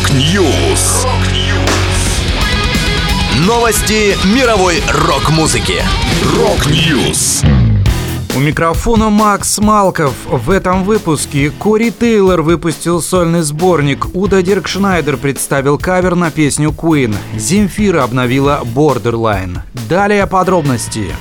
Rock News. Новости мировой рок-музыки. Rock News. У микрофона Макс Малков. В этом выпуске Кори Тейлор выпустил сольный сборник. Удо Диркшнайдер представил кавер на песню Queen. Земфира обновила Borderline. Далее подробности.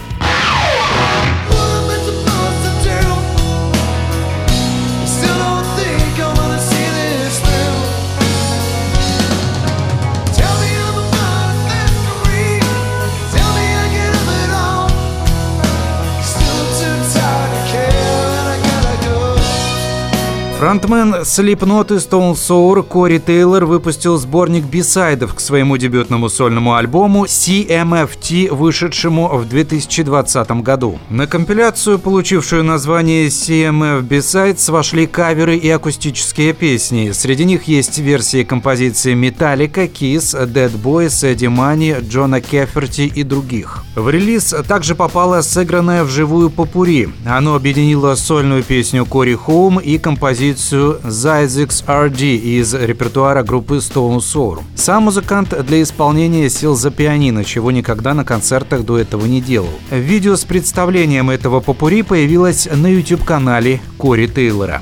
Фронтмен Slipknot и Stone Sour Кори Тейлор выпустил сборник бисайдов к своему дебютному сольному альбому CMFT, вышедшему в 2020 году. На компиляцию, получившую название CMF Besides, вошли каверы и акустические песни. Среди них есть версии композиции Metallica, Kiss, Dead Boys, Эдди Мани, Джона Кеферти и других. В релиз также попала сыгранная вживую попури. Оно объединило сольную песню Кори Хоум и композицию композицию Zizix RD из репертуара группы Stone Sour. Сам музыкант для исполнения сел за пианино, чего никогда на концертах до этого не делал. Видео с представлением этого попурри появилось на YouTube-канале Кори Тейлора.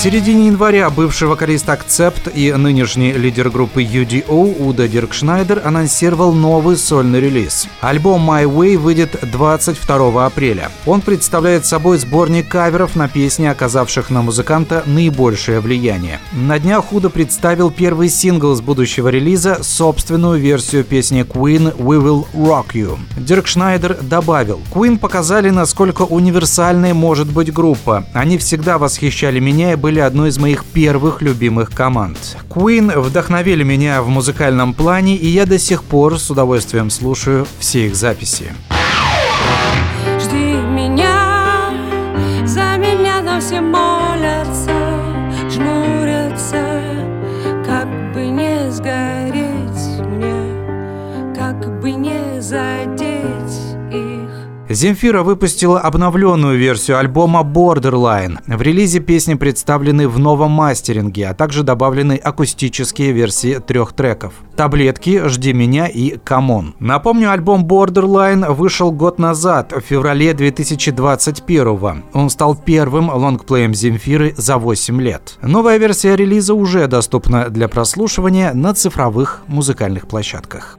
В середине января бывший вокалист Accept и нынешний лидер группы UDO Удо Диркшнайдер анонсировал новый сольный релиз. Альбом My Way выйдет 22 апреля. Он представляет собой сборник каверов на песни, оказавших на музыканта наибольшее влияние. На днях Удо представил первый сингл с будущего релиза, собственную версию песни Queen «We Will Rock You». Диркшнайдер добавил, «Queen показали, насколько универсальной может быть группа. Они всегда восхищали меня и были были одной из моих первых любимых команд. Queen вдохновили меня в музыкальном плане, и я до сих пор с удовольствием слушаю все их записи. Жди меня, за меня там все молятся, жмурятся, как бы не сгореть мне, как бы не задеть Земфира выпустила обновленную версию альбома Borderline. В релизе песни представлены в новом мастеринге, а также добавлены акустические версии трех треков. «Таблетки», «Жди меня» и «Камон». Напомню, альбом Borderline вышел год назад, в феврале 2021 Он стал первым лонгплеем Земфиры за 8 лет. Новая версия релиза уже доступна для прослушивания на цифровых музыкальных площадках.